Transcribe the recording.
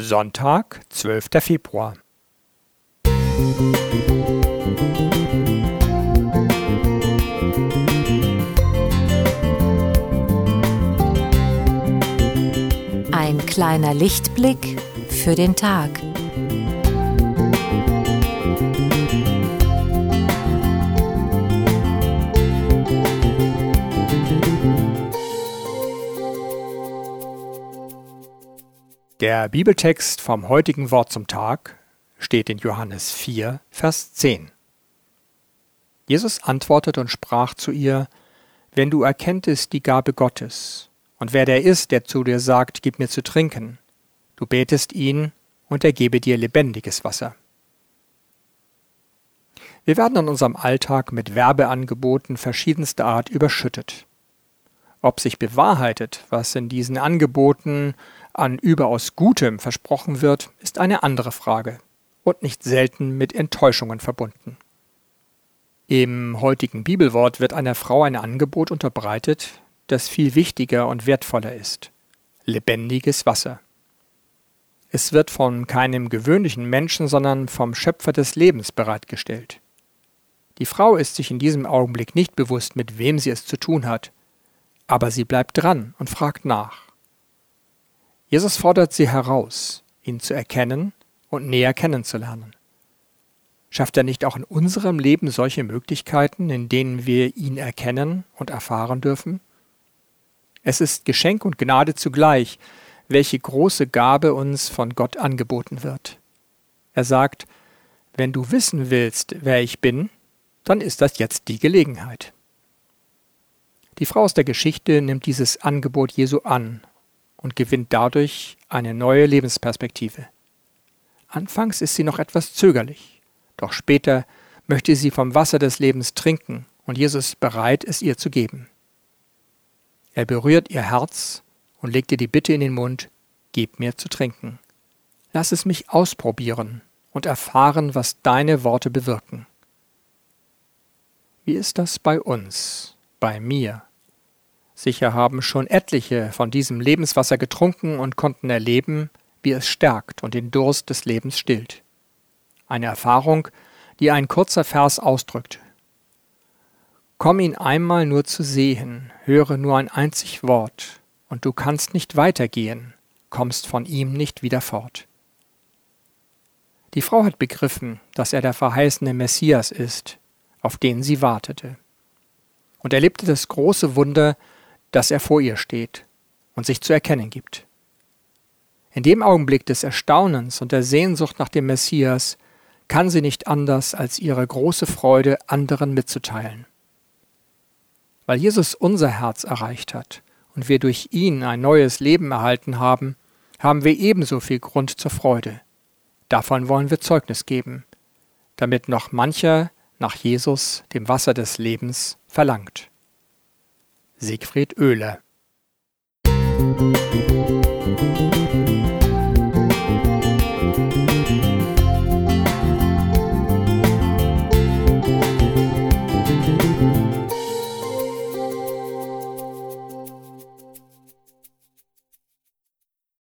Sonntag, 12. Februar. Ein kleiner Lichtblick für den Tag. Der Bibeltext vom heutigen Wort zum Tag steht in Johannes 4, Vers 10. Jesus antwortete und sprach zu ihr, Wenn du erkenntest die Gabe Gottes, und wer der ist, der zu dir sagt, Gib mir zu trinken, du betest ihn, und er gebe dir lebendiges Wasser. Wir werden in unserem Alltag mit Werbeangeboten verschiedenster Art überschüttet. Ob sich bewahrheitet, was in diesen Angeboten an überaus Gutem versprochen wird, ist eine andere Frage und nicht selten mit Enttäuschungen verbunden. Im heutigen Bibelwort wird einer Frau ein Angebot unterbreitet, das viel wichtiger und wertvoller ist. Lebendiges Wasser. Es wird von keinem gewöhnlichen Menschen, sondern vom Schöpfer des Lebens bereitgestellt. Die Frau ist sich in diesem Augenblick nicht bewusst, mit wem sie es zu tun hat, aber sie bleibt dran und fragt nach. Jesus fordert sie heraus, ihn zu erkennen und näher kennenzulernen. Schafft er nicht auch in unserem Leben solche Möglichkeiten, in denen wir ihn erkennen und erfahren dürfen? Es ist Geschenk und Gnade zugleich, welche große Gabe uns von Gott angeboten wird. Er sagt, wenn du wissen willst, wer ich bin, dann ist das jetzt die Gelegenheit. Die Frau aus der Geschichte nimmt dieses Angebot Jesu an und gewinnt dadurch eine neue Lebensperspektive. Anfangs ist sie noch etwas zögerlich, doch später möchte sie vom Wasser des Lebens trinken und Jesus bereit, es ihr zu geben. Er berührt ihr Herz und legt ihr die Bitte in den Mund, gib mir zu trinken. Lass es mich ausprobieren und erfahren, was deine Worte bewirken. Wie ist das bei uns, bei mir? Sicher haben schon etliche von diesem Lebenswasser getrunken und konnten erleben, wie es stärkt und den Durst des Lebens stillt. Eine Erfahrung, die ein kurzer Vers ausdrückt. Komm ihn einmal nur zu sehen, höre nur ein einzig Wort, und du kannst nicht weitergehen, kommst von ihm nicht wieder fort. Die Frau hat begriffen, dass er der verheißene Messias ist, auf den sie wartete, und erlebte das große Wunder, dass er vor ihr steht und sich zu erkennen gibt. In dem Augenblick des Erstaunens und der Sehnsucht nach dem Messias kann sie nicht anders, als ihre große Freude anderen mitzuteilen. Weil Jesus unser Herz erreicht hat und wir durch ihn ein neues Leben erhalten haben, haben wir ebenso viel Grund zur Freude. Davon wollen wir Zeugnis geben, damit noch mancher nach Jesus, dem Wasser des Lebens, verlangt. Siegfried Oehler